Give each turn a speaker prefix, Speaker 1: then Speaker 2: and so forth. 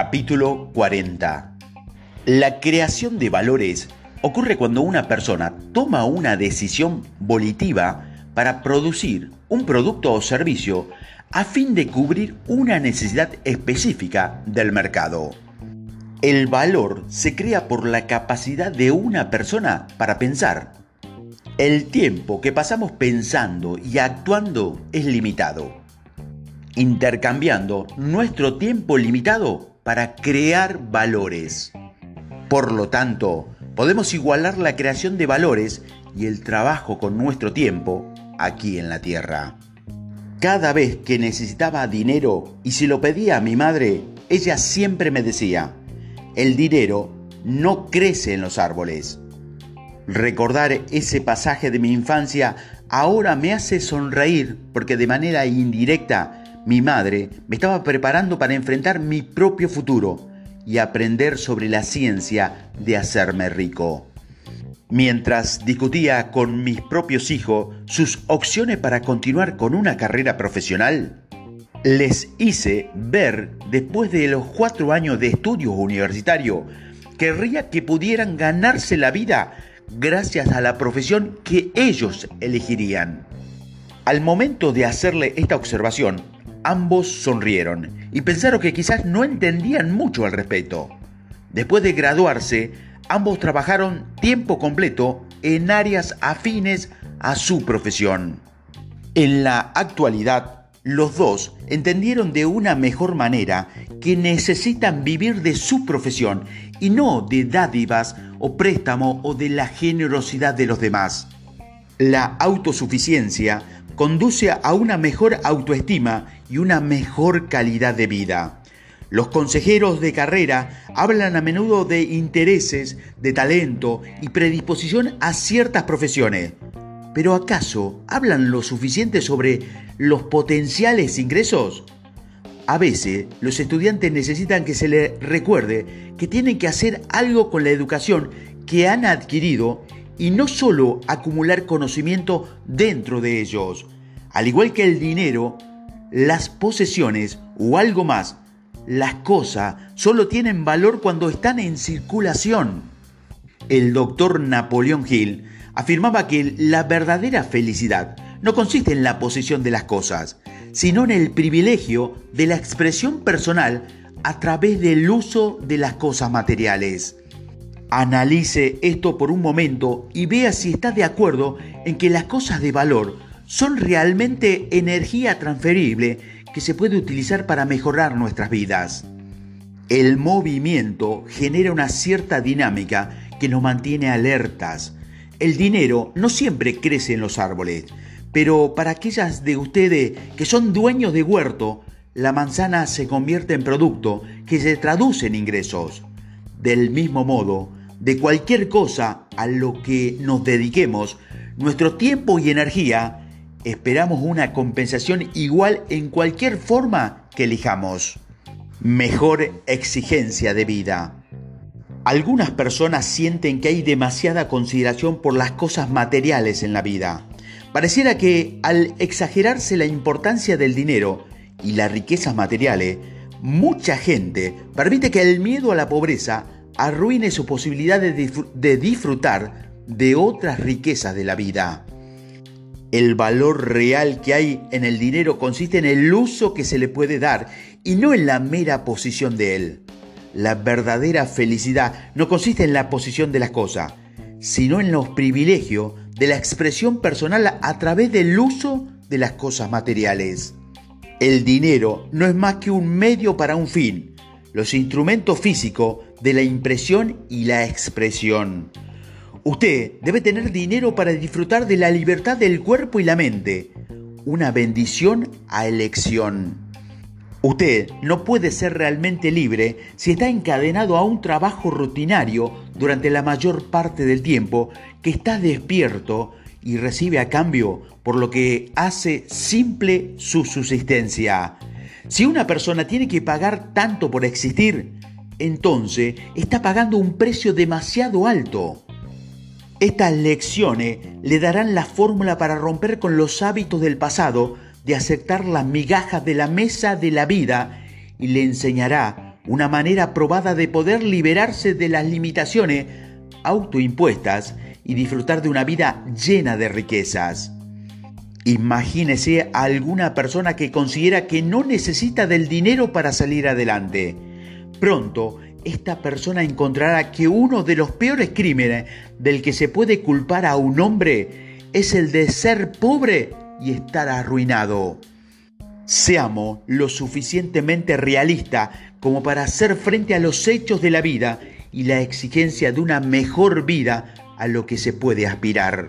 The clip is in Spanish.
Speaker 1: Capítulo 40. La creación de valores ocurre cuando una persona toma una decisión volitiva para producir un producto o servicio a fin de cubrir una necesidad específica del mercado. El valor se crea por la capacidad de una persona para pensar. El tiempo que pasamos pensando y actuando es limitado intercambiando nuestro tiempo limitado para crear valores. Por lo tanto, podemos igualar la creación de valores y el trabajo con nuestro tiempo aquí en la Tierra. Cada vez que necesitaba dinero y si lo pedía a mi madre, ella siempre me decía, el dinero no crece en los árboles. Recordar ese pasaje de mi infancia ahora me hace sonreír porque de manera indirecta mi madre me estaba preparando para enfrentar mi propio futuro y aprender sobre la ciencia de hacerme rico. Mientras discutía con mis propios hijos sus opciones para continuar con una carrera profesional, les hice ver, después de los cuatro años de estudios universitarios, querría que pudieran ganarse la vida gracias a la profesión que ellos elegirían. Al momento de hacerle esta observación, Ambos sonrieron y pensaron que quizás no entendían mucho al respecto. Después de graduarse, ambos trabajaron tiempo completo en áreas afines a su profesión. En la actualidad, los dos entendieron de una mejor manera que necesitan vivir de su profesión y no de dádivas o préstamo o de la generosidad de los demás. La autosuficiencia conduce a una mejor autoestima y una mejor calidad de vida. Los consejeros de carrera hablan a menudo de intereses, de talento y predisposición a ciertas profesiones. Pero ¿acaso hablan lo suficiente sobre los potenciales ingresos? A veces los estudiantes necesitan que se les recuerde que tienen que hacer algo con la educación que han adquirido y no solo acumular conocimiento dentro de ellos. Al igual que el dinero, las posesiones o algo más, las cosas solo tienen valor cuando están en circulación. El doctor Napoleón Hill afirmaba que la verdadera felicidad no consiste en la posesión de las cosas, sino en el privilegio de la expresión personal a través del uso de las cosas materiales. Analice esto por un momento y vea si está de acuerdo en que las cosas de valor son realmente energía transferible que se puede utilizar para mejorar nuestras vidas. El movimiento genera una cierta dinámica que nos mantiene alertas. El dinero no siempre crece en los árboles, pero para aquellas de ustedes que son dueños de huerto, la manzana se convierte en producto que se traduce en ingresos. Del mismo modo, de cualquier cosa a lo que nos dediquemos, nuestro tiempo y energía, esperamos una compensación igual en cualquier forma que elijamos. Mejor exigencia de vida. Algunas personas sienten que hay demasiada consideración por las cosas materiales en la vida. Pareciera que al exagerarse la importancia del dinero y las riquezas materiales, mucha gente permite que el miedo a la pobreza arruine su posibilidad de, disfrutar de otras riquezas de la vida. El valor real que hay en el dinero consiste en el uso que se le puede dar y no en la mera posición de él. La verdadera felicidad no consiste en la posición de las cosas, sino en los privilegios de la expresión personal a través del uso de las cosas materiales. El dinero no es más que un medio para un fin, los instrumentos físicos de la impresión y la expresión. Usted debe tener dinero para disfrutar de la libertad del cuerpo y la mente, una bendición a elección. Usted no puede ser realmente libre si está encadenado a un trabajo rutinario durante la mayor parte del tiempo que está despierto y recibe a cambio por lo que hace simple su subsistencia. Si una persona tiene que pagar tanto por existir, entonces está pagando un precio demasiado alto. Estas lecciones le darán la fórmula para romper con los hábitos del pasado de aceptar las migajas de la mesa de la vida y le enseñará una manera probada de poder liberarse de las limitaciones autoimpuestas y disfrutar de una vida llena de riquezas. Imagínese a alguna persona que considera que no necesita del dinero para salir adelante. Pronto, esta persona encontrará que uno de los peores crímenes del que se puede culpar a un hombre es el de ser pobre y estar arruinado. Seamos lo suficientemente realistas como para hacer frente a los hechos de la vida y la exigencia de una mejor vida a lo que se puede aspirar.